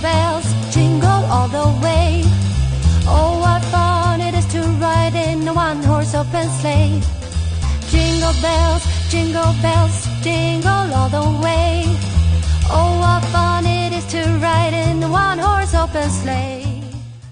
bells jingle all the way. Oh, what fun it is to ride in a one horse open sleigh. Jingle bells, jingle bells, jingle all the way. Oh, what fun it is to ride in a one horse open sleigh.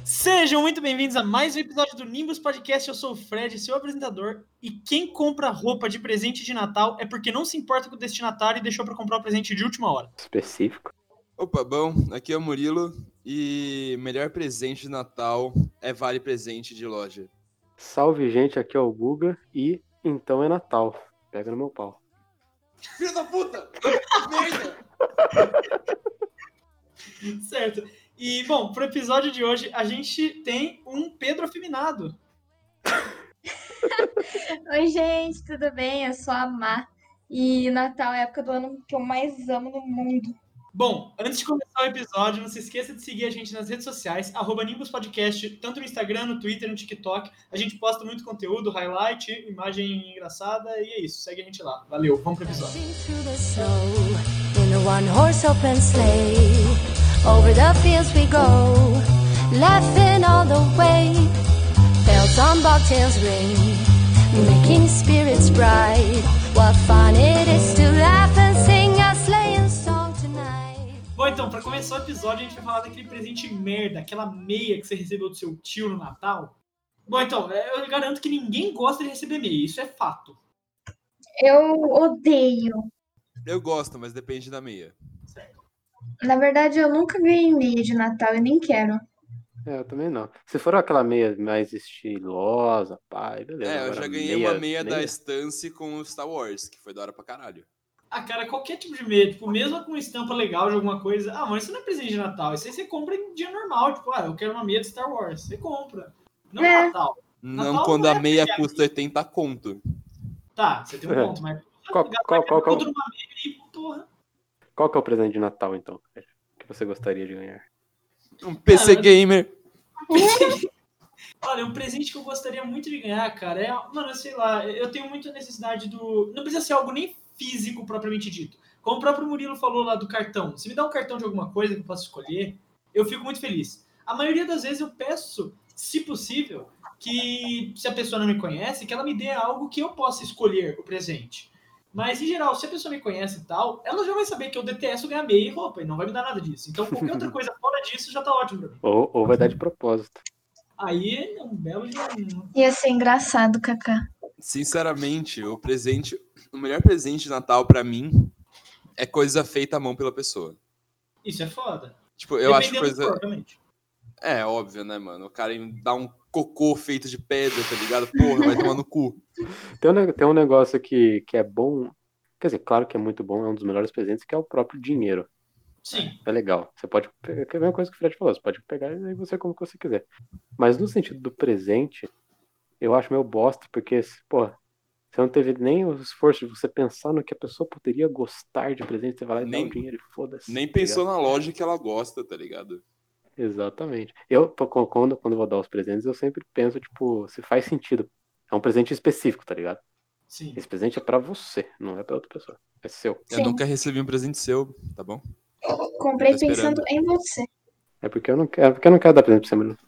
Sejam muito bem-vindos a mais um episódio do Nimbus Podcast. Eu sou o Fred, seu apresentador. E quem compra roupa de presente de Natal é porque não se importa com o destinatário e deixou para comprar o presente de última hora. específico. Opa, bom, aqui é o Murilo e melhor presente de Natal é vale presente de loja. Salve, gente, aqui é o Guga e então é Natal. Pega no meu pau. Filho da puta! Merda! Certo. E, bom, pro episódio de hoje, a gente tem um Pedro afeminado. Oi, gente, tudo bem? Eu sou a Má. E Natal é a época do ano que eu mais amo no mundo. Bom, antes de começar o episódio, não se esqueça de seguir a gente nas redes sociais, arroba Nimbus Podcast, tanto no Instagram, no Twitter, no TikTok. A gente posta muito conteúdo, highlight, imagem engraçada, e é isso. Segue a gente lá. Valeu, vamos pro episódio. Laughing all the way. Bells on bobtails ring, making spirits bright. What fun it is to laugh and sing Bom, então, pra começar o episódio, a gente vai falar daquele presente merda, aquela meia que você recebeu do seu tio no Natal. Bom, então, eu garanto que ninguém gosta de receber meia, isso é fato. Eu odeio. Eu gosto, mas depende da meia. Na verdade, eu nunca ganhei meia de Natal e nem quero. É, eu também não. Se for aquela meia mais estilosa, pai, beleza. É, eu já ganhei uma meia da Stance com o Star Wars, que foi da hora pra caralho. Ah, cara, qualquer tipo de meia, tipo, mesmo com estampa legal de alguma coisa. Ah, mas isso não é presente de Natal. Isso aí você compra em dia normal. Tipo, ah, eu quero uma meia de Star Wars. Você compra. Não É. Natal. Não Natal quando não a é meia presente. custa 80 conto. Tá, você tem um É. ponto, mas. Qual- qual- qual- qual- meia e, porra. Qual que é o presente de Natal, então? Que você gostaria de ganhar? Um PC Cara, gamer. Olha, um presente que eu gostaria muito de ganhar, cara, é. Mano, sei lá, eu tenho muita necessidade do. Não precisa ser algo nem físico propriamente dito. Como o próprio Murilo falou lá do cartão. Se me dá um cartão de alguma coisa que eu possa escolher, eu fico muito feliz. A maioria das vezes eu peço, se possível, que se a pessoa não me conhece, que ela me dê algo que eu possa escolher o presente. Mas, em geral, se a pessoa me conhece e tal, ela já vai saber que eu detesto ganhar meia e roupa, e não vai me dar nada disso. Então, qualquer outra coisa fora disso já tá ótimo pra mim. Ou, ou vai dar de propósito. Aí é um belo um- Ia ser engraçado, Kaká. Sinceramente, o presente. O melhor presente de Natal pra mim é coisa feita à mão pela pessoa. Isso é foda. Tipo, eu acho Dependendo do coisa. É, óbvio, né, mano? O cara dá um cocô feito de pedra, tá ligado? Porra, vai tomar no cu. Tem um, tem um negócio que, que é bom. Quer dizer, claro que é muito bom, é um dos melhores presentes, que é o próprio dinheiro. Sim. É legal. Você pode pegar, que é a mesma coisa que o Fred falou, você pode pegar e aí você como que você quiser. Mas no sentido do presente, eu acho meio bosta, porque, pô, você não teve nem o esforço de você pensar no que a pessoa poderia gostar de presente, você vai lá e Nem- dá o dinheiro e foda-se. Nem tá pensou ligado? na loja que ela gosta, tá ligado? Exatamente. Eu, quando, quando quando eu vou dar os presentes, eu sempre penso, tipo, se faz sentido. É um presente específico, tá ligado? Sim. Esse presente é pra você, não é pra outra pessoa. É seu. Eu Sim. nunca recebi um presente seu, tá bom? Comprei pensando em você. É porque eu não quero, é porque eu não quero dar presente pra você, Murilo.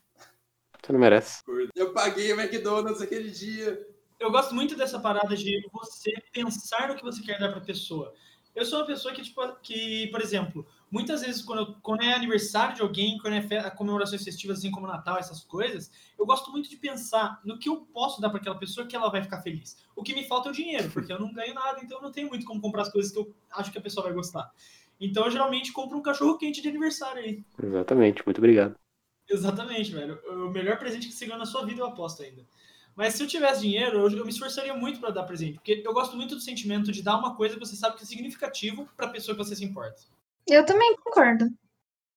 Você não merece. Eu paguei o McDonald's aquele dia. Eu gosto muito dessa parada de você pensar no que você quer dar pra pessoa. Eu sou uma pessoa que, tipo, que, por exemplo, muitas vezes quando, eu- quando é aniversário de alguém, quando é comemorações festivas, assim como Natal, essas coisas, eu gosto muito de pensar no que eu posso dar pra aquela pessoa que ela vai ficar feliz. O que me falta é o dinheiro, porque eu não ganho nada, então eu não tenho muito como comprar as coisas que eu acho que a pessoa vai gostar. Então eu geralmente compro um cachorro quente de aniversário aí. Exatamente, muito obrigado. Exatamente, velho. O melhor presente que você ganhou na sua vida, eu aposto ainda. Mas se eu tivesse dinheiro, eu, eu me esforçaria muito pra dar presente. Porque eu gosto muito do sentimento de dar uma coisa que você sabe que é significativo pra pessoa que você se importa. Eu também concordo.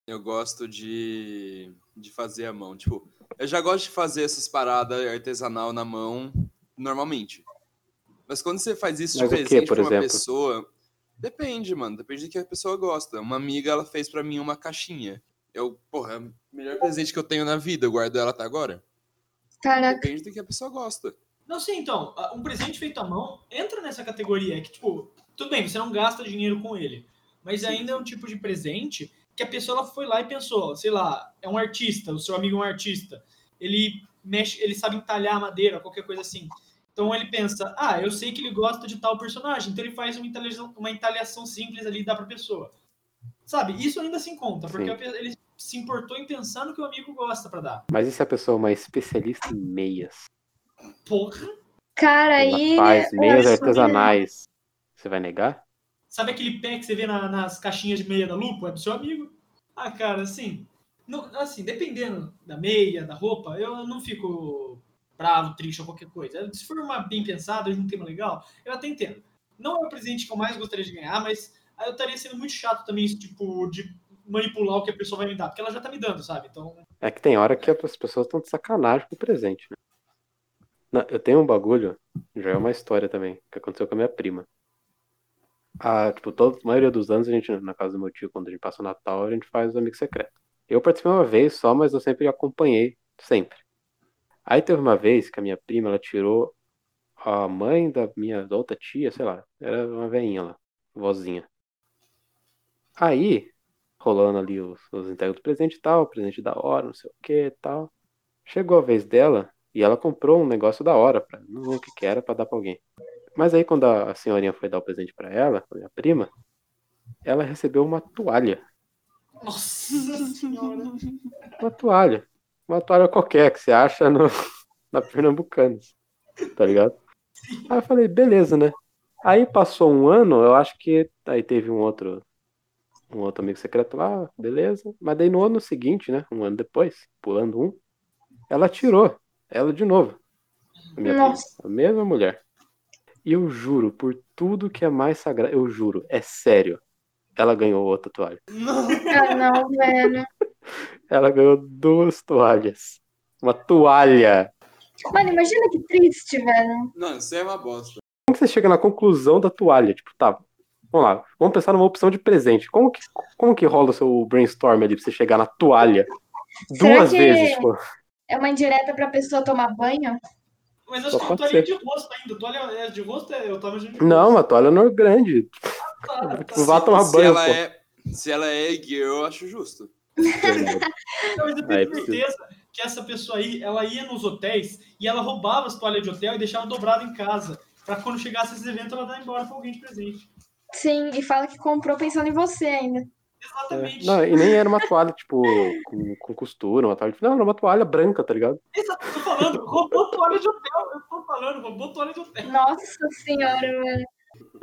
Eu gosto de, de fazer a mão. Tipo, eu já gosto de fazer essas paradas artesanal na mão normalmente. Mas quando você faz isso de Mas quê, presente por pra uma exemplo? pessoa, depende, mano. Depende do que a pessoa gosta. Uma amiga, ela fez pra mim uma caixinha. Eu, porra, é o melhor presente que eu tenho na vida. Eu guardo ela até agora. Caraca. Depende do que a pessoa gosta. Não sei, então, um presente feito à mão entra nessa categoria. Que, tipo, tudo bem, você não gasta dinheiro com ele. Mas ainda é um tipo de presente que a pessoa ela foi lá e pensou, sei lá, é um artista, o seu amigo é um artista, ele mexe, ele sabe entalhar madeira, qualquer coisa assim. Então ele pensa, ah, eu sei que ele gosta de tal personagem, então ele faz uma entalhação, uma entalhação simples ali e dá pra pessoa. Sabe? Isso ainda se encontra, porque Sim. ele se importou em pensar no que o amigo gosta pra dar. Mas e se a pessoa é uma especialista em meias? Porra! Cara, aí. Faz meias acho que- artesanais. Você vai negar? Sabe aquele pé que você vê na- nas caixinhas de meia da Lupo? É do seu amigo? Ah, cara, assim, não- assim, dependendo da meia, da roupa, eu não fico bravo, triste ou qualquer coisa. Se for uma bem pensada, um tema legal, eu até entendo. Não é o presente que eu mais gostaria de ganhar, mas aí eu estaria sendo muito chato também, tipo, de manipular o que a pessoa vai me dar, porque ela já tá me dando, sabe? Então, É que tem hora que as pessoas estão de sacanagem com o presente, né? Não, eu tenho um bagulho, já é uma história também, que aconteceu com a minha prima. Ah, tipo, toda, a maioria dos anos, a gente, na casa do meu tio, quando a gente passa o Natal, a gente faz o amigo secreto. Eu participei uma vez só, mas eu sempre acompanhei, sempre. Aí teve uma vez que a minha prima, ela tirou a mãe da minha outra tia, sei lá, era uma veinha lá, vozinha. Aí, rolando ali os, os entregas do presente e tal, presente da hora, não sei o que e tal. Chegou a vez dela e ela comprou um negócio da hora, pra, não lembro o que que era, pra dar pra alguém. Mas aí quando a senhorinha foi dar o presente pra ela, a minha prima, ela recebeu uma toalha. nossa senhora. Uma toalha. Uma toalha qualquer que você acha no, na Pernambucanas. Tá ligado? Aí eu falei, beleza, né? Aí passou um ano, eu acho que aí teve um outro um outro amigo secreto lá, beleza. Mas daí no ano seguinte, né? Um ano depois, pulando um, ela tirou. Ela de novo. A minha prima, a mesma mulher. E eu juro, por tudo que é mais sagrado, eu juro, é sério. Ela ganhou outra toalha. Não. Ah, não, velho. Ela ganhou duas toalhas. Uma toalha. Mano, imagina que triste, velho. Não, isso é uma bosta. Como que você chega na conclusão da toalha? Tipo, tá, vamos lá, vamos pensar numa opção de presente. Como que, como que rola o seu brainstorm ali pra você chegar na toalha? Será Duas que- vezes, tipo. É uma indireta pra pessoa tomar banho? Mas eu Só acho que toalha ser. de rosto ainda. Toalha é de rosto, é- eu tava de Não, rosto. uma toalha não grande. Ah, tá. Vá tomar se banho, ela pô. é, se ela é girl, eu acho justo. Não, mas eu tenho certeza que essa pessoa aí, ela ia nos hotéis e ela roubava as toalhas de hotel e deixava dobrado em casa. Pra quando chegasse esses eventos, ela dar embora pra alguém de presente. Sim, e fala que comprou pensando em você ainda. Exatamente. Não, e nem era uma toalha, tipo, com, com costura, uma toalha. Não, era uma toalha branca, tá ligado? Exato, eu tô falando, roubou toalha de hotel. Eu tô falando, roubou toalha de hotel. Nossa senhora, velho.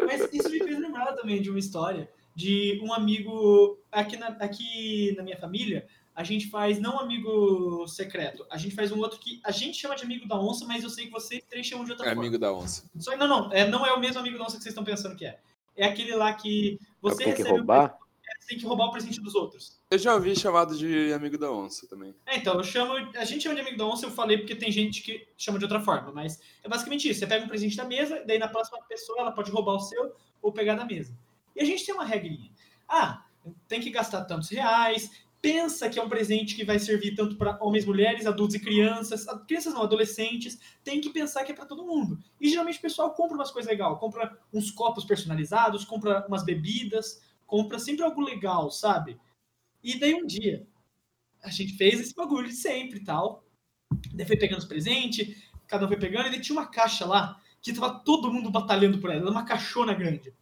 Mas isso me fez lembrar também de uma história de um amigo aqui na, aqui na minha família. A gente faz não um amigo secreto, a gente faz um outro que a gente chama de amigo da onça, mas eu sei que vocês três chamam de outra É forma. amigo da onça. Só, não, não, é, não é o mesmo amigo da onça que vocês estão pensando que é. É aquele lá que você Tem que recebe o roubar. você tem que roubar o presente dos outros. Eu já ouvi chamado de amigo da onça também. É, então, eu chamo. A gente chama de amigo da onça, eu falei porque tem gente que chama de outra forma, mas é basicamente isso. Você pega um presente da mesa, daí na próxima pessoa ela pode roubar o seu ou pegar da mesa. E a gente tem uma regrinha. Ah, tem que gastar tantos reais. Pensa que é um presente que vai servir tanto para homens, mulheres, adultos e crianças. Ah, Crianças não, adolescentes. Tem que pensar que é para todo mundo. E geralmente o pessoal compra umas coisas legais. Compra uns copos personalizados, compra umas bebidas, compra sempre algo legal, sabe? E daí um dia, a gente fez esse bagulho de sempre e tal. Daí foi pegando os presentes, cada um foi pegando, e daí tinha uma caixa lá que tava todo mundo batalhando por ela, era uma caixona grande.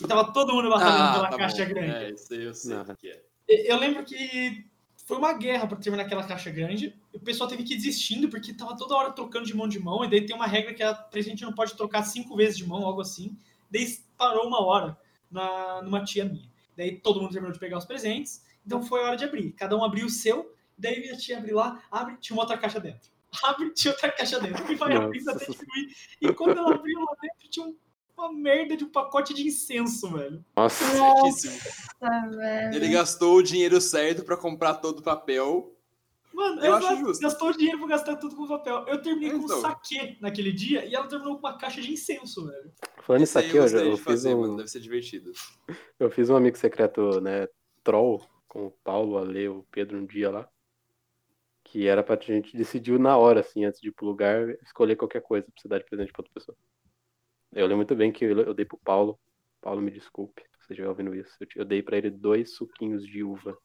E tava todo mundo batalhando pela tá caixa bom. grande. É, isso aí eu sei o que é. Eu lembro que foi uma guerra para terminar aquela caixa grande. O pessoal teve que ir desistindo porque tava toda hora trocando de mão de mão. E daí tem uma regra que a presente não pode trocar cinco vezes de mão, algo assim. Daí parou uma hora na, numa tia minha. Daí todo mundo terminou de pegar os presentes. Então foi a hora de abrir. Cada um abriu o seu. Daí a tia abriu lá, abre, tinha uma outra caixa dentro. Abre, tinha outra caixa dentro. E vai abrindo até diminuir. E quando ela abriu lá dentro, tinha um- uma merda de um pacote de incenso, velho. Nossa. Nossa, velho. Ele gastou o dinheiro certo pra comprar todo o papel. Mano, Eu exato, acho justo. gastou dinheiro pra gastar tudo com papel. Eu terminei com Então. um saque naquele dia e ela terminou com uma caixa de incenso, velho. Falando aí aqui, eu, eu fiz fazer, um, mano. Deve ser divertido. eu fiz um amigo secreto, né, troll, com o Paulo, o Ale, o Pedro um dia lá. Que era pra gente decidir na hora, assim, antes de ir pro lugar, escolher qualquer coisa pra você dar de presente pra outra pessoa. Eu lembro muito bem que eu, eu dei pro Paulo. Paulo, me desculpe se você estiver ouvindo isso. Eu, dei pra ele dois suquinhos de uva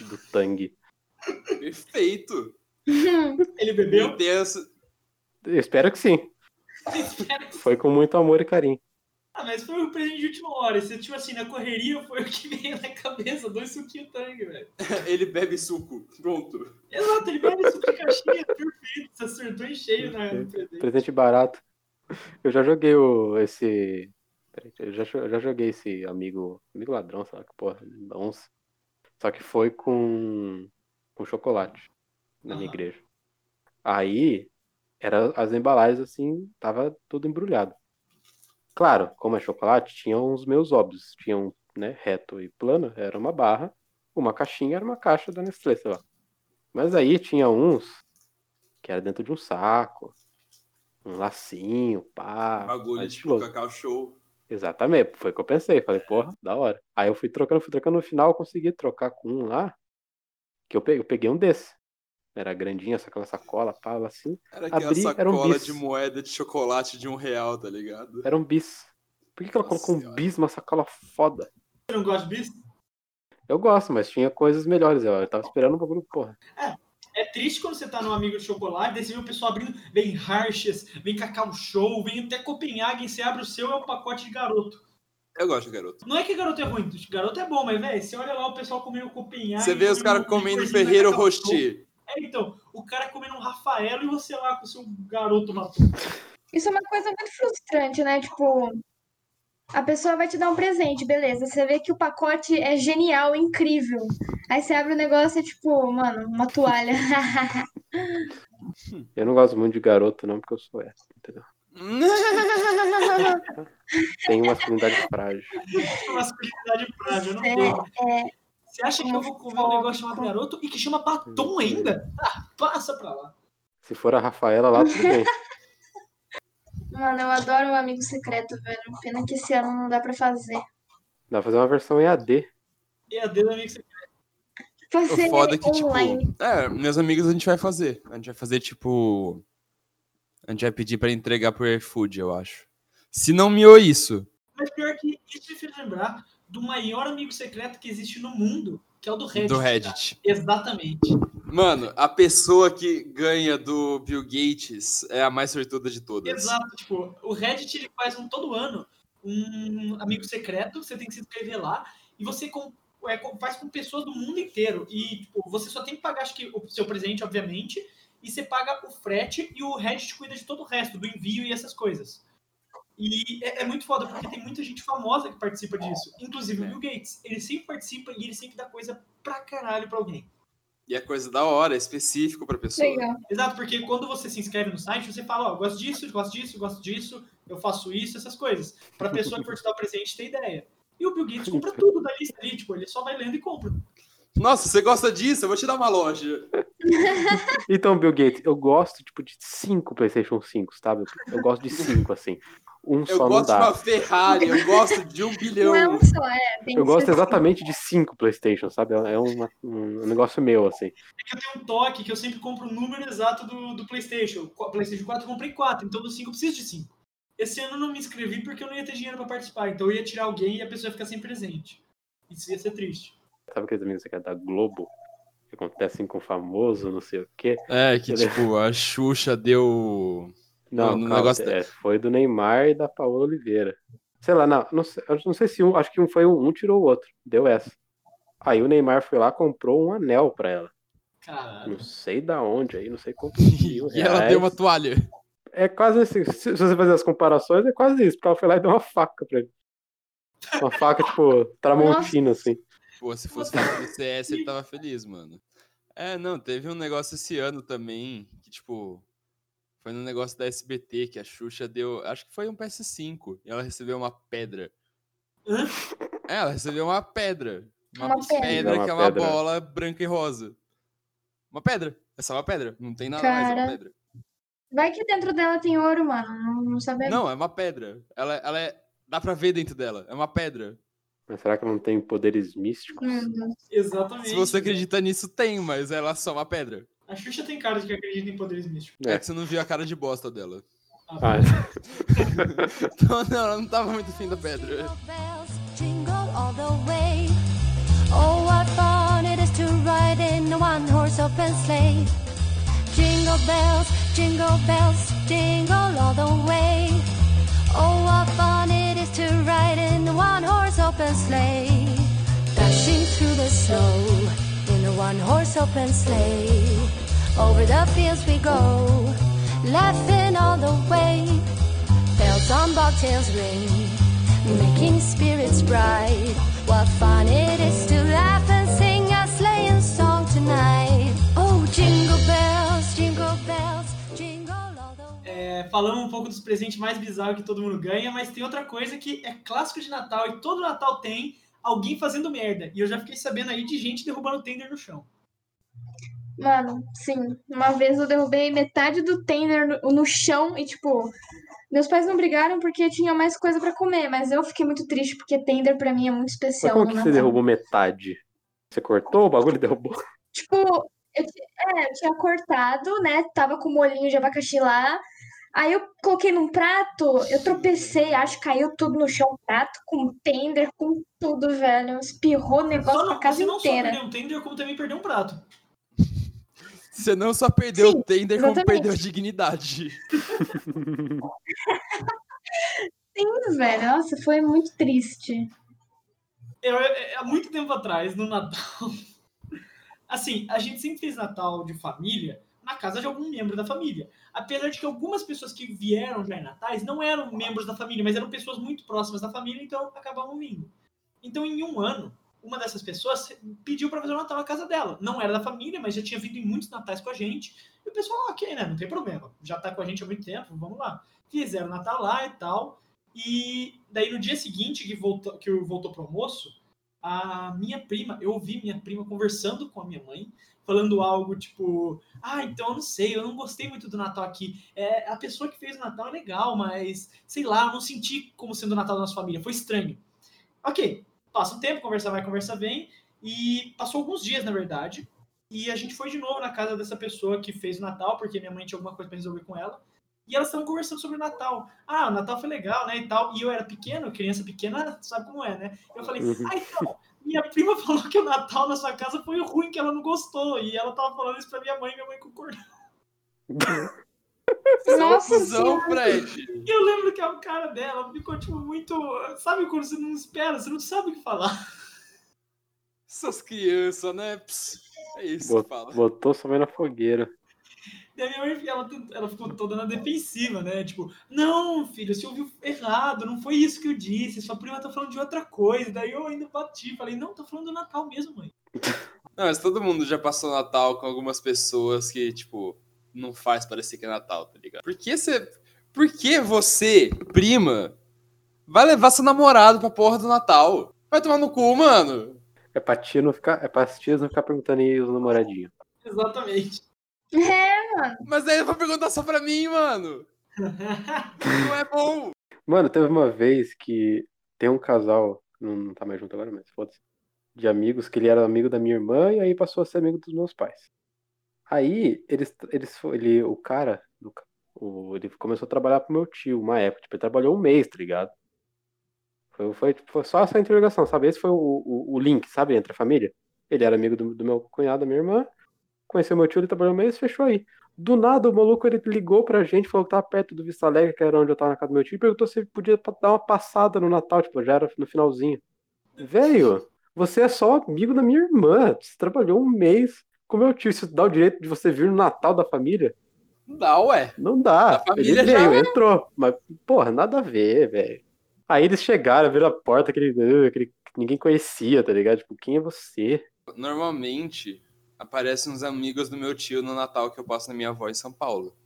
do Tang. Perfeito. Ele bebeu? Eu espero que sim. Espero que Foi com muito amor e carinho. Ah, mas foi um presente de última hora. Você, tipo assim, na correria foi o que veio na cabeça. Dois suquinhos tangue, velho. Ele bebe suco. Pronto. Exato, ele bebe suco de caixinha. Perfeito. Você acertou em cheio na, presente. Presente barato. Eu já joguei o, esse. Eu já, eu já joguei esse amigo. Amigo ladrão, sei lá que porra. Onça. Só que foi com. com chocolate. Na minha Aham. igreja. Aí. Era as embalagens assim. Tava tudo embrulhado. Claro, como é chocolate, tinha uns meus óbvios. Tinha um, né, reto e plano. Era uma barra. Uma caixinha era uma caixa da Nestlé, sei lá. Mas aí tinha uns. Que era dentro de um saco um lacinho, pá. Bagulho mais tipo. Cacau Show. Exatamente, foi o que eu pensei. Falei, porra, da hora. Aí eu fui trocando, fui trocando, no final eu consegui trocar com um lá, que eu peguei, eu peguei um desse. Era grandinho, essa aquela sacola, pá, assim. Era aquela Abri, era um sacola bis. de moeda de chocolate de um real, tá ligado? Era um bis. Por que, que ela Nossa colocou um Senhora. bis numa sacola foda? Você não gosta de bis? Eu gosto, mas tinha coisas melhores. Eu, eu tava esperando um bagulho, porra. É triste quando você tá num amigo de chocolate, daí você vê o pessoal abrindo, vem Hershey's, vem Cacau Show, vem até Copenhagen, você abre o seu, é um pacote de garoto. Eu gosto de garoto. Não é que garoto é ruim, garoto é bom, mas, velho, você olha lá o pessoal comendo Copenhagen. Você vê os caras comendo Ferreiro. Rocher. É, então, o cara comendo um Rafaelo e você lá com o seu garoto matou. Isso é uma coisa muito frustrante, né? Tipo, a pessoa vai te dar um presente, beleza. Você vê que o pacote é genial, incrível. Aí você abre o negócio e é tipo, mano, uma toalha. Eu não gosto muito de garoto, não, porque eu sou hétero, entendeu? Tem uma masculinidade frágil. Masculinidade frágil, eu não É, tenho. é, Você acha que eu vou comer um negócio chamado garoto e que chama batom ainda? Ah, passa pra lá. Se for a Rafaela lá, tudo bem. mano, eu adoro o amigo secreto, velho. Pena que esse ano não dá pra fazer. Dá pra fazer uma versão em AD. E a dedo amigo secreto. Fazer O foda é que, tipo. online. É, meus amigos a gente vai fazer. A gente vai fazer, tipo. A gente vai pedir pra entregar pro iFood, eu acho. Se não miou isso. Mas pior que isso me fez lembrar do maior amigo secreto que existe no mundo, que é o do Reddit. Do cara. Reddit. Exatamente. Mano, a pessoa que ganha do Bill Gates é a mais sortuda de todas. Exato. Tipo, o Reddit ele faz um todo ano um amigo secreto, você tem que se inscrever lá, e você com- é, com- faz com pessoas do mundo inteiro. E tipo, você só tem que pagar, acho que, o seu presente, obviamente, e você paga o frete e o Reddit cuida de todo o resto, do envio e essas coisas. E é, é muito foda, porque tem muita gente famosa que participa disso. Inclusive o Bill Gates. Ele sempre participa e ele sempre dá coisa pra caralho pra alguém. E é coisa da hora, é específico pra pessoa. Legal. Exato, porque quando você se inscreve no site, você fala, ó, gosto disso, gosto disso, gosto disso, eu faço isso, essas coisas. Pra pessoa que for te dar o presente ter ideia. E o Bill Gates compra tudo da lista ali, tipo, ele só vai lendo e compra. Nossa, você gosta disso? Eu vou te dar uma loja. Então, Bill Gates, eu gosto, tipo, de cinco PlayStation 5, sabe? Eu gosto de cinco, assim. Um Eu só não gosto de dá. uma Ferrari, eu gosto de um bilhão. Não é um só, é. Tem Eu gosto exatamente de cinco PlayStation, sabe? É uma- um negócio meu, assim. É que eu tenho um toque que eu sempre compro o número exato do, do PlayStation. PlayStation 4 eu comprei 4, então do 5 eu preciso de 5. Esse ano eu não me inscrevi porque eu não ia ter dinheiro pra participar, então eu ia tirar alguém e a pessoa ia ficar sem presente. Isso ia ser triste. Sabe aqueles amigos que é da Globo? Que acontecem com famoso, não sei o quê. É, que Beleza. tipo, a Xuxa deu. Não, No- no calma, negócio é, foi do Neymar e da Paola Oliveira. Sei lá, não, não sei, não sei se um, acho que um foi um, um tirou o outro, deu essa. Aí o Neymar foi lá comprou um anel pra ela. Caralho. Não sei da onde aí, não sei quantos mil E ela deu uma toalha. É quase assim, se se você fazer as comparações, é quase isso, porque ela foi lá e deu uma faca pra ele. Uma faca, tipo, tramontina, assim. Pô, se fosse falar do CS, ele tava feliz, mano. É, não, teve um negócio esse ano também, que, tipo, foi no negócio da SBT, que a Xuxa deu, acho que foi um PS5, e ela recebeu uma pedra. Hã? É, ela recebeu uma pedra. Uma, Uma pedra. pedra Uma que é uma pedra. bola branca e rosa. Uma pedra. É só uma pedra. Não tem nada mais, é uma Cara. pedra. Vai que dentro dela tem ouro, mano. Não, não sabemos. Não, é uma pedra. Ela, ela é. Dá pra ver dentro dela. É uma pedra. Mas será que ela não tem poderes místicos? Deus. Exatamente. Se você acredita nisso, tem, mas ela é só uma pedra. A Xuxa tem cara de que acredita em poderes místicos. É, É. que você não viu a cara de bosta dela. Ah, Então, não, ela não tava muito fim da pedra. Jingle bells jingle all the way. Oh, what fun it is to ride in a one horse open sleigh. Jingle bells, jingle bells, jingle all the way. Oh, what fun it is to ride in a one horse open sleigh. Dashing through the snow in a one horse open sleigh. Over the fields we go, laughing all the way. Bells on bobtails ring, making spirits bright. What fun it is to laugh and sing É, falamos um pouco dos presentes mais bizarros que todo mundo ganha, mas tem outra coisa que é clássico de Natal e todo Natal tem alguém fazendo merda. E eu já fiquei sabendo aí de gente derrubando tender no chão. Mano, sim. Uma vez eu derrubei metade do tender no, no chão e, tipo, meus pais não brigaram porque tinha mais coisa pra comer, mas eu fiquei muito triste porque tender pra mim é muito Mas especial como no que você Natal. derrubou metade? Você cortou o bagulho e derrubou? Tipo, eu, é, eu tinha cortado, né? Tava com molhinho de abacaxi lá. Aí eu coloquei num prato, eu tropecei, acho que caiu tudo no chão, prato com tender, com tudo, velho. Espirrou o negócio Só pra não, casa você não só inteira. perdeu um tender, como também perdeu um prato. Você não só perdeu Sim, o tender, como exatamente. perdeu a dignidade. Sim, velho. Nossa, foi muito triste. Eu, eu- há muito tempo atrás, no Natal. Assim, a gente sempre fez Natal de família na casa de algum membro da família. Apesar de que algumas pessoas que vieram já em Natais não eram membros da família, mas eram pessoas muito próximas da família, então acabavam vindo. Então, em um ano, uma dessas pessoas pediu para fazer o Natal na casa dela. Não era da família, mas já tinha vindo em muitos Natais com a gente. E o pessoal, ok, né? Não tem problema. Já tá com a gente há muito tempo, vamos lá. Fizeram o Natal lá e tal. E daí no dia seguinte que voltou, que voltou pro almoço, a minha prima, eu ouvi minha prima conversando com a minha mãe, falando algo tipo, ah, então eu não sei, eu não gostei muito do Natal aqui. É, a pessoa que fez o Natal é legal, mas sei lá, eu não senti como sendo o Natal da nossa família, foi estranho. Ok, passa um tempo, conversa vai, conversa vem, e passou alguns dias, na verdade, e a gente foi de novo na casa dessa pessoa que fez o Natal, porque minha mãe tinha alguma coisa para resolver com ela. E elas estavam conversando sobre o Natal. Ah, o Natal foi legal, né? E tal. E eu era pequeno, criança pequena, sabe como é, né? Eu falei, Uhum. ah, então, minha prima falou que o Natal na sua casa foi ruim, que ela não gostou. E ela tava falando isso pra minha mãe, minha mãe concordou. Nossa Confusão, Fred. Eu lembro que a cara dela ficou, tipo, muito. Sabe quando você não espera, você não sabe o que falar. Essas crianças, né? Pss, é isso Bot- que fala. Botou sua mãe na fogueira. E a minha mãe, ela, ela ficou toda na defensiva, né? Tipo, não, filho, você ouviu errado, não foi isso que eu disse, sua prima tá falando de outra coisa. Daí eu ainda bati, falei, não, tá falando do Natal mesmo, mãe. Não, mas todo mundo já passou Natal com algumas pessoas que, tipo, não faz parecer que é Natal, tá ligado? Por que você. Por que você, prima, vai levar seu namorado pra porra do Natal? Vai tomar no cu, mano. É pra tia não ficar. É pra tias não ficar perguntando aí os namoradinhos. Exatamente. É, Mas aí eu vou perguntar só pra mim, mano. Não é bom. Mano, teve uma vez que tem um casal, não, não tá mais junto agora, mas foda-se, de amigos, que ele era amigo da minha irmã e aí passou a ser amigo dos meus pais. Aí, eles, eles, ele, o cara, o- ele começou a trabalhar pro meu tio uma época, tipo, ele trabalhou um mês, tá ligado? Foi, foi, tipo, foi só essa interrogação, sabe? Esse foi o, o, o link, sabe, entre a família. Ele era amigo do, do meu cunhado, da minha irmã, conheceu meu tio, ele trabalhou um mês, fechou aí. Do nada, o maluco ele ligou pra gente, falou que tava perto do Vista Alegre, que era onde eu tava na casa do meu tio, e perguntou se ele podia dar uma passada no Natal, tipo, já era no finalzinho. Velho, você é só amigo da minha irmã. Você trabalhou um mês com meu tio. Isso dá o direito de você vir no Natal da família? Não dá, ué. Não dá. Ele já veio, é. entrou. Mas, porra, nada a ver, velho. Aí eles chegaram, viram a porta, aquele, uh, aquele que ninguém conhecia, tá ligado? Tipo, quem é você? Normalmente, aparecem uns amigos do meu tio no Natal que eu passo na minha avó em São Paulo.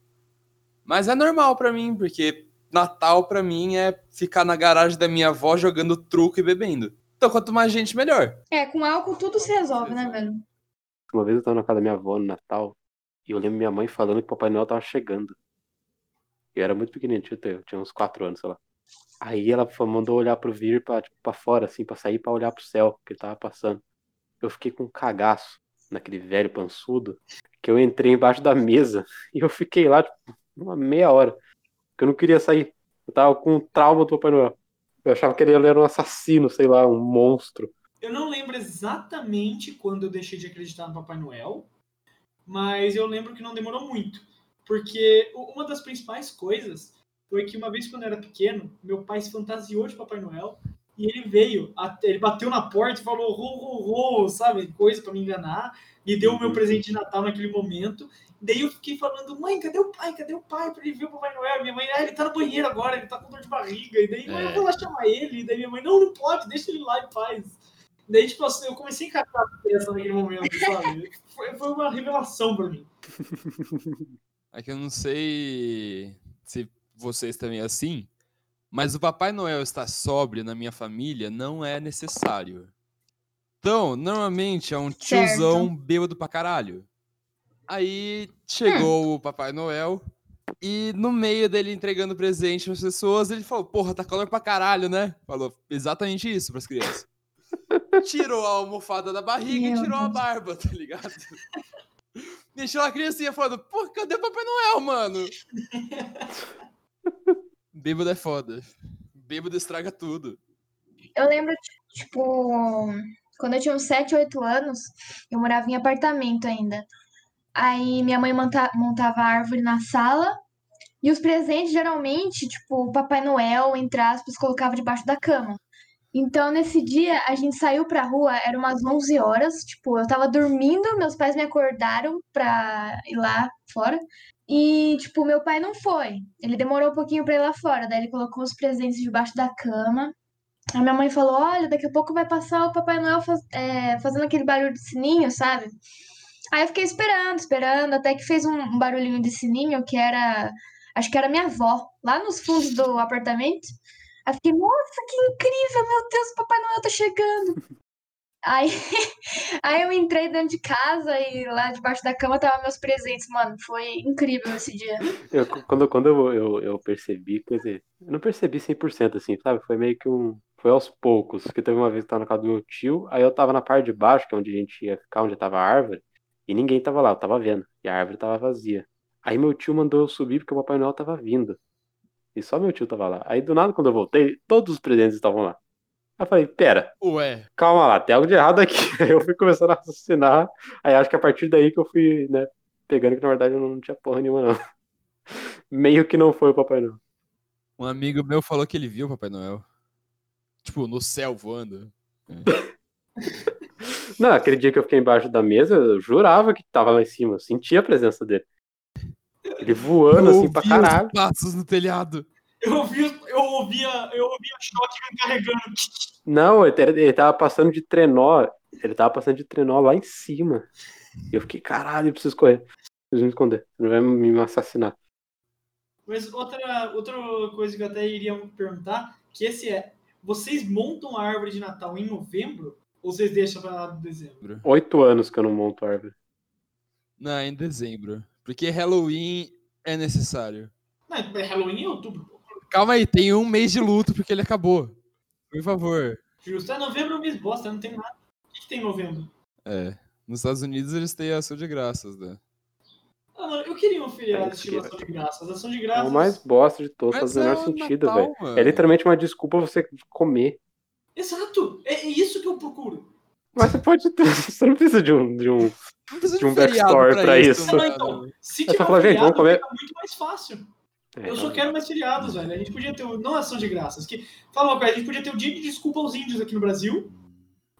Mas é normal pra mim, porque Natal pra mim é ficar na garagem da minha avó jogando truco e bebendo. Então, quanto mais gente, melhor. é, com álcool tudo se resolve, né, velho? Uma vez eu tava na casa da minha avó no Natal e eu lembro minha mãe falando que o Papai Noel tava chegando. Eu era muito pequenininho, tinha, eu tinha uns 4 anos, sei lá. Aí ela mandou olhar pro vir pra, tipo, pra fora, assim, pra sair pra olhar pro céu, que ele tava passando. Eu fiquei com um cagaço naquele velho pançudo, que eu entrei embaixo da mesa e eu fiquei lá, tipo, uma meia hora. Porque eu não queria sair. Eu tava com um trauma do Papai Noel. Eu achava que ele era um assassino, sei lá, um monstro. Eu não lembro exatamente quando eu deixei de acreditar no Papai Noel, mas eu lembro que não demorou muito. Porque uma das principais coisas foi que uma vez quando eu era pequeno, meu pai se fantasiou de Papai Noel e ele veio, ele bateu na porta e falou ro, ro, ro, sabe? Coisa pra me enganar, me deu o meu Uhum. presente de Natal naquele momento. Daí eu fiquei falando, mãe, cadê o pai? Cadê o pai pra ele ver o Papai Noel? Minha mãe, ah, ele tá no banheiro agora, ele tá com dor de barriga. E daí, mãe, eu É. vou lá chamar ele. E daí minha mãe, não, não pode, deixa ele lá em paz. Daí, tipo assim, eu comecei a encarar a peça naquele momento, sabe? Foi, foi uma revelação pra mim. É que eu não sei se vocês também é assim, mas o Papai Noel estar sóbrio na minha família não é necessário. Então, normalmente é um tiozão bêbado pra caralho. Aí chegou o Papai Noel e no meio dele entregando presente às pessoas, ele falou: Porra, tá calor pra caralho, né? Falou exatamente isso pras crianças. Tirou a almofada da barriga e Meu tirou a Deus. barba, tá ligado? Deixou a criancinha falando, pô, cadê o Papai Noel, mano? Bêbado é foda. Bêbado estraga tudo. Eu lembro, tipo, quando eu tinha uns 7, 8 anos, eu morava em apartamento ainda. Aí minha mãe monta- montava a árvore na sala e os presentes, geralmente, tipo, o Papai Noel, entre aspas, colocava debaixo da cama. Então, nesse dia, a gente saiu pra rua, era umas 11 horas, tipo, eu tava dormindo, meus pais me acordaram pra ir lá fora. E, tipo, meu pai não foi. Ele demorou um pouquinho pra ir lá fora, daí ele colocou os presentes debaixo da cama. A minha mãe falou: Olha, daqui a pouco vai passar o Papai Noel faz- é, fazendo aquele barulho de sininho, sabe? Aí eu fiquei esperando, esperando, até que fez um, barulhinho de sininho que era. Acho que era minha avó, lá nos fundos do apartamento. Aí eu fiquei: Nossa, que incrível! Meu Deus, o Papai Noel tá chegando! Aí, aí eu entrei dentro de casa e lá debaixo da cama tava meus presentes, mano. Foi incrível esse dia. Eu, quando quando eu, eu, eu percebi, quer dizer, eu não percebi 100% assim, sabe? Foi meio que um. Foi aos poucos, porque teve uma vez que eu tava na casa do meu tio, aí eu tava na parte de baixo, que é onde a gente ia ficar, onde tava a árvore, e ninguém tava lá, eu tava vendo, e a árvore tava vazia. Aí meu tio mandou eu subir porque o Papai Noel tava vindo. E só meu tio tava lá. Aí do nada, quando eu voltei, todos os presentes estavam lá. Aí eu falei, pera, Ué, calma lá, tem algo de errado aqui. Aí eu fui começando a raciocinar. Aí acho que a partir daí que eu fui, né, pegando que na verdade eu não tinha porra nenhuma, não. Meio que não foi o Papai Noel. um amigo meu falou que ele viu o Papai Noel. Tipo, no céu voando. Não, aquele dia que eu fiquei embaixo da mesa, eu jurava que tava lá em cima. Eu sentia a presença dele. Ele voando Eu assim pra caralho. os passos no telhado. Eu ouvi, eu ouvia, eu ouvia choque carregando. Não, ele, ele tava passando de trenó. Ele tava passando de trenó lá em cima. E eu fiquei, caralho, eu preciso correr. Preciso me esconder. Não vai me assassinar. Mas outra, outra coisa que eu até iria perguntar, que esse é, vocês montam a árvore de Natal em novembro ou vocês deixam pra lá de dezembro? Oito anos que eu não monto árvore. Não, é em dezembro. Porque Halloween é necessário. Não, é Halloween em outubro. pô. Calma aí, tem um mês de luto porque ele acabou. Por favor. Justo, é novembro é um mês bosta, não tem nada. O que, que tem em novembro? É. Nos Estados Unidos eles têm ação de graças, né? Ah, mano, eu queria um feriado É, estilo que- ação de graças. Ação de É graças. o mais bosta de todos, faz o menor é sentido, velho. É literalmente uma desculpa você comer. Exato! É, é isso que eu procuro. Mas você pode ter. Você não precisa de um. De um... Não De um backstory pra isso. Não, mano. então, se É tiver um gente, feriado, vamos comer. fica muito mais fácil. É, Eu só quero mais feriados, velho. A gente podia ter, o- não ação de graças, que, fala uma coisa, a gente podia ter o dia de desculpa aos índios aqui no Brasil,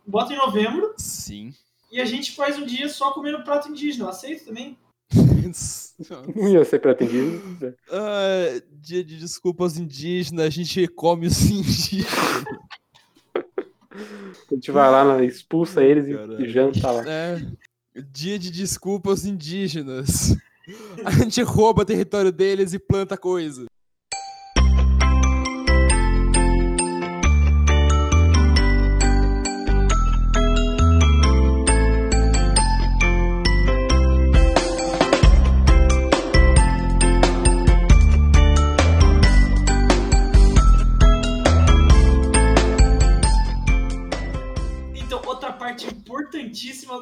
bota em novembro, Sim. e a gente faz um dia só comendo prato indígena. Aceito também? Não ia ser pretendido. Ah, dia de desculpa aos indígenas, a gente come os indígenas. A gente vai lá, na- expulsa eles e- Caralho. e janta lá. É. Dia de desculpa aos indígenas. A gente rouba território deles e planta coisa.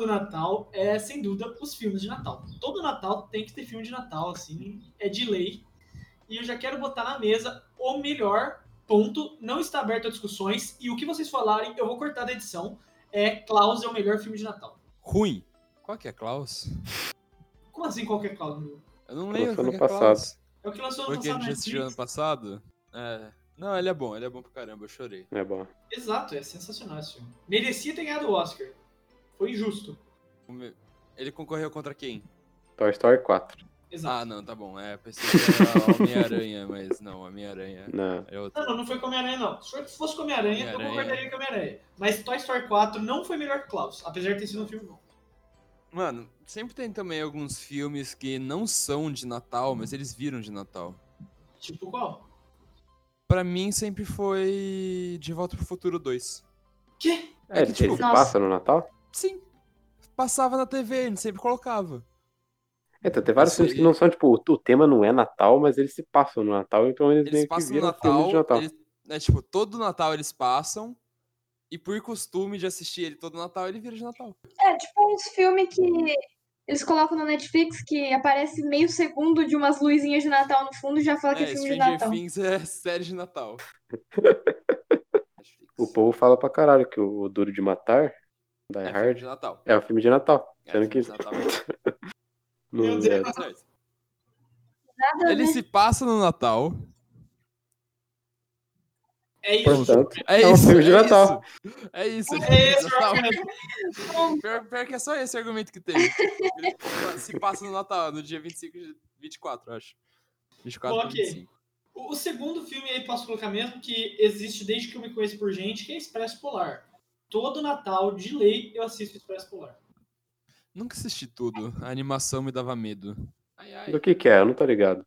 Natal é, sem dúvida, os filmes de Natal. Todo Natal tem que ter filme de Natal, assim, é de lei. E eu já quero botar na mesa o melhor ponto, não está aberto a discussões, e o que vocês falarem eu vou cortar da edição. é Klaus é o melhor filme de Natal. Ruim. Qual que é Klaus? Como assim qualquer Klaus? meu? Eu não Lançou lembro qual ano que é passado. Klaus. É o que lançou no Foi que a passado gente assistiu ano passado? É. Não, ele é bom, ele é bom pra caramba, eu chorei. É bom. Exato, é sensacional esse filme. Merecia ter ganhado o Oscar. Foi injusto. Ele concorreu contra quem? Toy Story 4. Exato. Ah, não, tá bom. É, pensei que era Homem-Aranha, mas não, Homem-Aranha Não. é outro. Não, não, não foi com Homem-Aranha, não. Se fosse com Homem-Aranha, eu concordaria com Homem-Aranha. Mas Toy Story 4 não foi melhor que Klaus, apesar de ter sido um filme bom. Mano, sempre tem também alguns filmes que não são de Natal, mas eles viram de Natal. Tipo qual? Pra mim sempre foi De Volta pro Futuro 2. Quê? É, É que, tipo, ele passa no Natal? Sim. Passava na TV, a gente sempre colocava. Então, tem vários Isso filmes que não são, tipo, o, o tema não é Natal, mas eles se passam no Natal, então eles, Eles meio que passam no viram Natal, filmes de Natal. eles- é tipo, todo Natal eles passam, e por costume de assistir ele todo Natal, ele vira de Natal. É, tipo uns filmes que eles colocam na Netflix que aparece meio segundo de umas luzinhas de Natal no fundo e já fala que é É, filme de Stranger Natal. Things é série de Natal. O povo fala pra caralho que o, o Duro de Matar, Die é filme Hard, de Natal. é o filme de Natal. É Sendo filme que de Natal. Meu é. Deus. Ele se passa no Natal. É isso. Portanto, É, É um isso, filme de é Natal. Isso. É isso. É esse o Natal. argumento. Pior, pior que é só esse argumento que tem. Ele se passa no Natal, no dia 25 de 24, eu acho. 24 Ok. e 25. O o segundo filme aí posso colocar mesmo que existe desde que eu me conheço por gente, que é Expresso Polar. Todo Natal, de lei, eu assisto Expresso Polar. Nunca assisti tudo. A animação me dava medo. Ai, ai. Do que que é? Eu não tô ligado.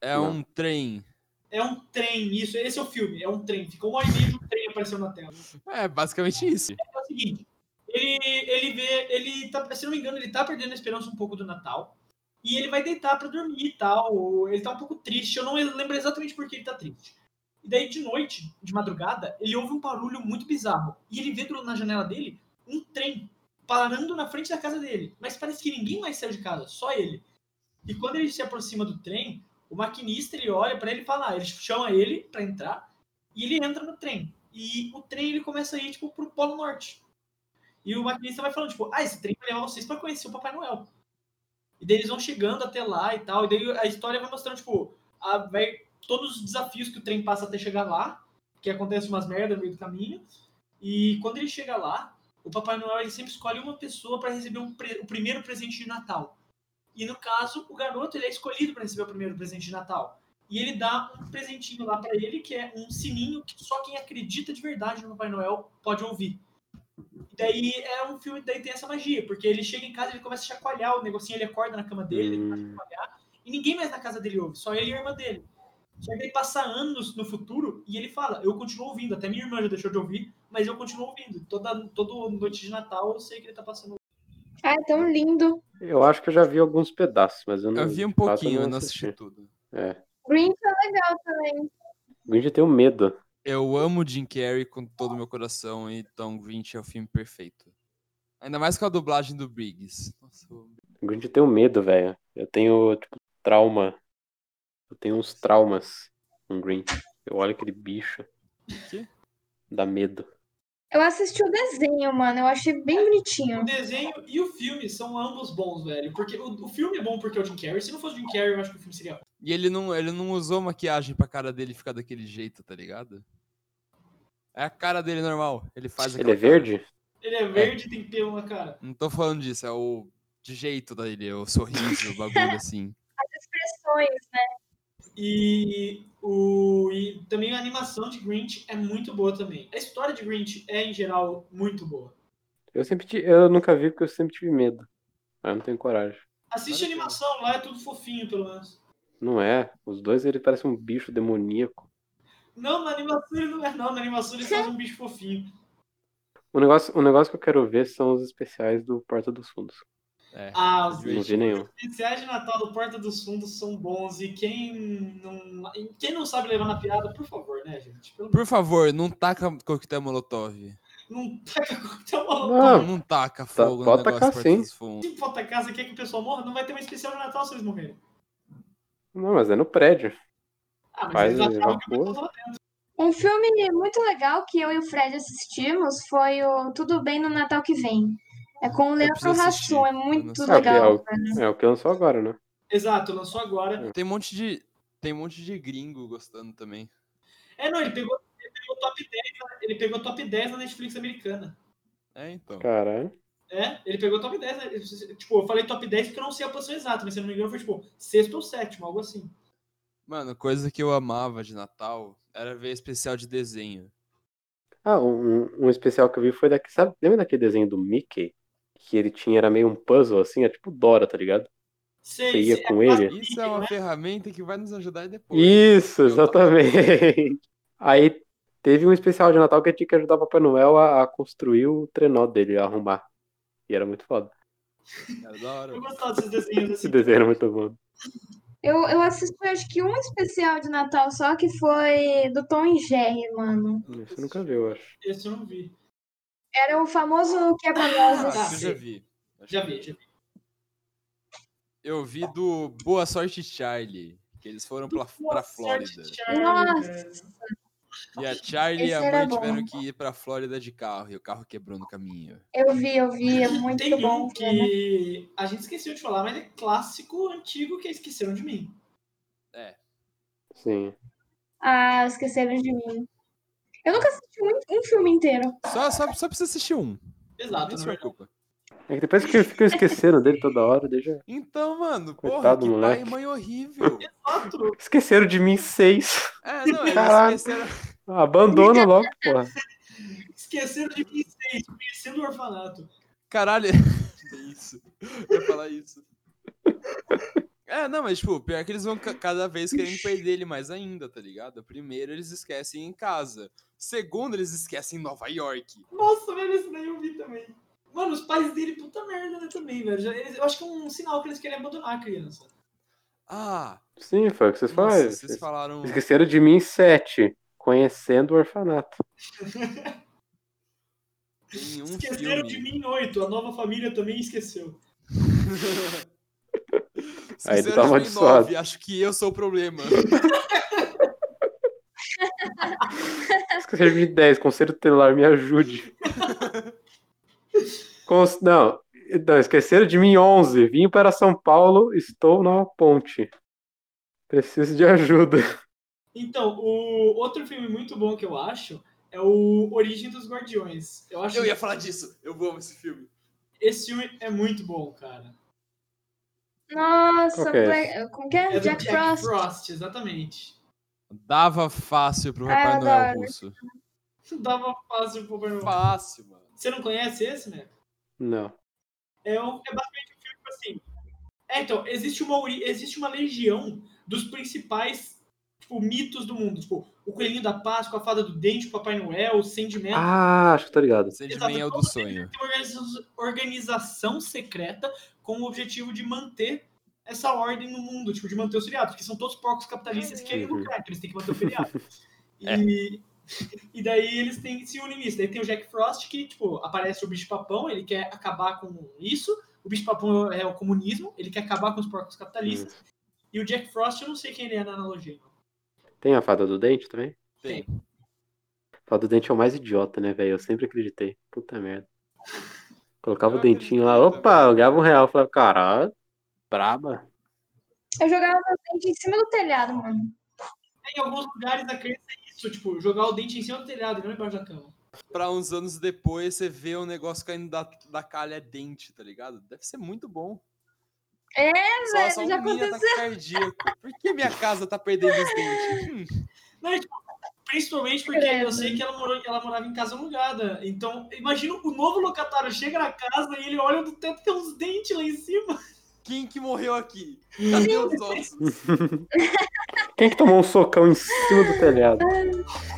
É Não. um trem. É um trem, isso, esse é o filme, é um trem. Fica uma hora e meia de um trem aparecendo na tela. É, basicamente isso. É o seguinte, ele, ele vê, ele tá, se não me engano, ele tá perdendo a esperança um pouco do Natal. E ele vai deitar pra dormir e tal. Ele tá um pouco triste. Eu não lembro exatamente por que ele tá triste. E daí, de noite, de madrugada, ele ouve um barulho muito bizarro. E ele vê na janela dele um trem parando na frente da casa dele. Mas parece que ninguém mais saiu de casa, só ele. E quando ele se aproxima do trem, o maquinista ele olha pra ele e fala, ah, ele chama ele pra entrar e ele entra no trem. E o trem ele começa a ir tipo pro Polo Norte. E o maquinista vai falando tipo, ah, esse trem vai levar vocês pra conhecer o Papai Noel. E daí eles vão chegando até lá e tal. E daí a história vai mostrando tipo, a, vai, todos os desafios que o trem passa até chegar lá, que acontece umas merdas no meio do caminho. E quando ele chega lá, o Papai Noel ele sempre escolhe uma pessoa para receber um o primeiro presente de Natal. E no caso, o garoto ele é escolhido para receber o primeiro presente de Natal. E ele dá um presentinho lá para ele, que é um sininho que só quem acredita de verdade no Papai Noel pode ouvir. E daí é um filme, daí tem essa magia, porque ele chega em casa ele começa a chacoalhar o negocinho, ele acorda na cama dele, ele começa a Hum, chacoalhar, e ninguém mais na casa dele ouve, só ele e a irmã dele. Só que daí passa anos no futuro e ele fala, eu continuo ouvindo, até minha irmã já deixou de ouvir, mas eu continuo ouvindo. Toda, toda noite de Natal eu sei que ele tá passando. Ah, é tão lindo. eu acho que eu já vi alguns pedaços, mas eu não. Eu vi um pouquinho, eu não assisti assisti. tudo. É. Grinch é legal também. Grinch tem um medo. Eu amo Jim Carrey com todo o meu coração, então Grinch é o filme perfeito. Ainda mais com a dublagem do Briggs. Nossa, eu- O Grinch tem um medo, velho. Eu tenho, tipo, trauma. Eu tenho uns traumas com o Grinch. Eu olho aquele bicho. quê? Dá medo. Eu assisti o desenho, mano. Eu achei bem O bonitinho. desenho e o filme são ambos bons, velho. Porque o, o filme é bom porque é o Jim Carrey. Se não fosse o Jim Carrey, eu acho que o filme seria. E ele não, ele não usou maquiagem pra cara dele ficar daquele jeito, tá ligado? É a cara dele normal. Ele faz Ele é cara. verde? Ele é verde e tem pelo na cara. Não tô falando disso, é o de jeito dele, o sorriso, o bagulho assim. Expressões. E, o, e também a animação de Grinch é muito boa também. A história de Grinch é, em geral, muito boa. Eu sempre eu nunca vi porque eu sempre tive medo. Mas eu não tenho coragem. Assiste a animação, lá é tudo fofinho, pelo menos. Não é. Os dois ele parece um bicho demoníaco. Não, na animação ele não é não. Na animação ele faz um bicho fofinho. O negócio, o negócio que eu quero ver são os especiais do Porta dos Fundos. É. Ah, os Não vi nenhum. especiais de Natal do Porta dos Fundos são bons. E quem não, quem não sabe levar na piada, por favor, né, gente? Pelo Por favor, não taca coquetel molotov. Não taca coquetel molotov. Não, Não taca fogo no pode negócio tacar sim. dos Fundos. Se for casa quer que o pessoal morra, não vai ter um especial de Natal se eles morrerem. não, mas é no prédio. Ah, mas Faz eles achavam que o pessoal. Um filme muito legal que eu e o Fred assistimos foi o Tudo Bem no Natal que Vem. É com o Leandro preciso assistir. Hassum, é muito. Ah, que é legal. o, cara. é o que lançou agora, né? Exato, lançou agora. Tem um monte de. Tem um monte de gringo gostando também. É, não, ele pegou, ele pegou top 10, na- ele pegou top 10 na Netflix americana. É, então. Caralho. É, ele pegou top 10, né? Tipo, eu falei top 10 porque eu não sei a posição exata, mas se eu não me engano foi tipo sexto ou sétimo, algo assim. Mano, coisa que eu amava de Natal era ver especial de desenho. Ah, um, um especial que eu vi foi daqui, sabe? Lembra daquele desenho do Mickey? Que ele tinha, era meio um puzzle assim, é tipo Dora, tá ligado? Sei, Você ia sei, com é ele? Isso é uma é? ferramenta que vai nos ajudar depois. Isso, exatamente. Aí teve um especial de Natal que eu tinha que ajudar o Papai Noel a, a construir o trenó dele, a arrumar. E era muito foda. Eu gostava desses desenhos Esse assim. desenho era muito bom. Eu, eu assisti acho que um especial de Natal só que foi do Tom e Jerry, mano. Isso eu nunca vi, eu acho. Esse eu não vi. Era o famoso quebra-nozes. Ah, Eu já vi. Já vi, já vi. Eu vi do Boa Sorte Charlie. Que eles foram pra, pra Boa Flórida. sorte, Charlie, Nossa. E a Charlie e a Esse mãe bom. tiveram que ir pra Flórida de carro. E o carro quebrou no caminho. Eu vi, eu vi, é muito Tem bom. um que a gente esqueceu de falar, mas é clássico antigo que Esqueceram de Mim. É. Sim. Ah, esqueceram de mim. Eu nunca assisti um, um filme inteiro. Só, só, só precisa assistir um. Exato, na se preocupa. É que depois que ficam esquecendo dele toda hora, deixa. Então, mano, porra, Coitado que do pai e mãe horrível. Exato. Esqueceram de mim seis. É, não, eles Caralho. esqueceram. Abandona logo, porra. Esqueceram de mim seis, conhecendo o orfanato. Caralho. isso. Eu ia falar isso. É, não, mas, tipo, pior que eles vão ca- cada vez querendo perder ele mais ainda, tá ligado? Primeiro, eles esquecem em casa. Segundo, eles esquecem em Nova York. Nossa, velho, esse daí eu vi também. Mano, os pais dele, puta merda, né, também, velho. Eles- eu acho que é um sinal que eles querem abandonar a criança. Ah, Sim, foi o que vocês falaram. vocês falaram. Esqueceram de mim sete. Conhecendo o orfanato. Um Esqueceram filme. de mim oito. A nova família também esqueceu. Aí ele tá amaldiçoado. Acho que eu sou o problema. Esqueceram de mim dez. Conselho tutelar, me ajude. Cons- Não, não, esqueceram de mim 11. Vim para São Paulo, estou na ponte. Preciso de ajuda. Então, o outro filme muito bom que eu acho é o Origem dos Guardiões. Eu acho Eu que ia falar disso. Eu amo esse filme. esse filme é muito bom, cara. Nossa, Qual é Black- como que é? É Jack, Jack, Frost. Frost. exatamente. Dava fácil pro Papai Noel russo. Dava fácil pro Papai Noel. Fácil, mano. Você não conhece esse, né? Não. É, um, é basicamente um filme assim. É, então, existe uma, ori- existe uma legião dos principais tipo, mitos do mundo. Tipo, o Coelhinho da Páscoa, a Fada do Dente, o Papai Noel, o Sandman. Ah, acho que tô ligado. Sandman é o do sonho. têm uma organiza- organização secreta com o objetivo de manter essa ordem no mundo, tipo, de manter os feriados, porque são todos porcos capitalistas que querem Uhum. lucrar, então eles têm que manter o feriado. É. E, e daí eles têm, se unem nisso. Daí tem o Jack Frost, que, tipo, aparece o bicho papão, ele quer acabar com isso. O bicho papão é o comunismo, ele quer acabar com os porcos capitalistas. E o Jack Frost, eu não sei quem ele é na analogia. Tem a fada do dente também? Tem. A fada do dente é o mais idiota, né, velho? Eu sempre acreditei. Puta merda. Colocava Eu o dentinho lá, opa, eu ganhava um real. Falava, caralho, braba. Eu jogava meu dente em cima do telhado, mano. Em alguns lugares a crença é isso, tipo, jogar o dente em cima do telhado não embaixo da cama. Pra uns anos depois, você vê o negócio caindo da, da calha dente, tá ligado? Deve ser muito bom. É, Só, velho, só um já ataque cardíaco. Por que minha casa tá perdendo os dentes? Hum, Não, tipo, principalmente porque Credo. eu sei que ela, morou, ela morava em casa alugada. Então, imagina o novo locatário chega na casa e ele olha do teto e tem uns dentes lá em cima. quem que morreu aqui? Cadê os ossos? Quem que tomou um socão em cima do telhado?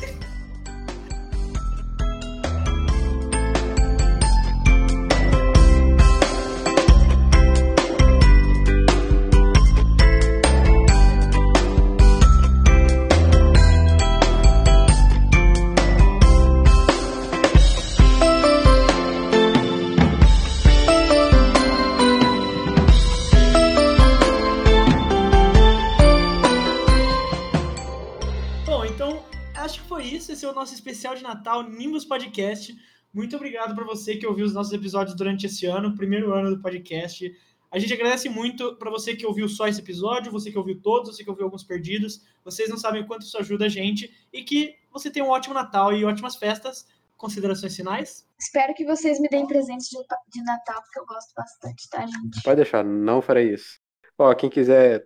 especial de Natal, Nimbus Podcast. Muito obrigado para você que ouviu os nossos episódios durante esse ano, primeiro ano do podcast. A gente agradece muito para você que ouviu só esse episódio, você que ouviu todos, você que ouviu alguns perdidos. Vocês não sabem o quanto isso ajuda a gente e que você tenha um ótimo Natal e ótimas festas. Considerações finais? Espero que vocês me deem presentes de, de Natal, porque eu gosto bastante, tá, gente? Pode deixar, não farei isso. Ó, quem quiser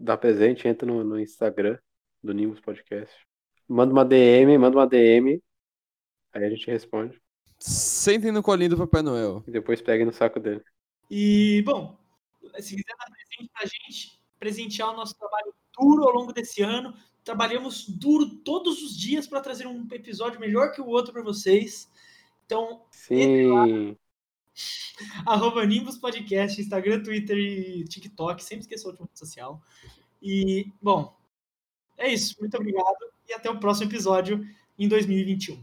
dar presente, entra no, no Instagram do Nimbus Podcast. Manda uma DM, manda uma DM. Aí a gente responde. Sentem no colinho do Papai Noel. E depois pegue no saco dele. E, bom, se quiser dar presente pra gente, presentear o nosso trabalho duro ao longo desse ano. Trabalhamos duro todos os dias para trazer um episódio melhor que o outro para vocês. Então, Sim. arroba Nimbus Podcast, Instagram, Twitter e TikTok. Sempre esqueça a última rede social. E, bom, é isso. Muito obrigado e até o próximo episódio em 2021.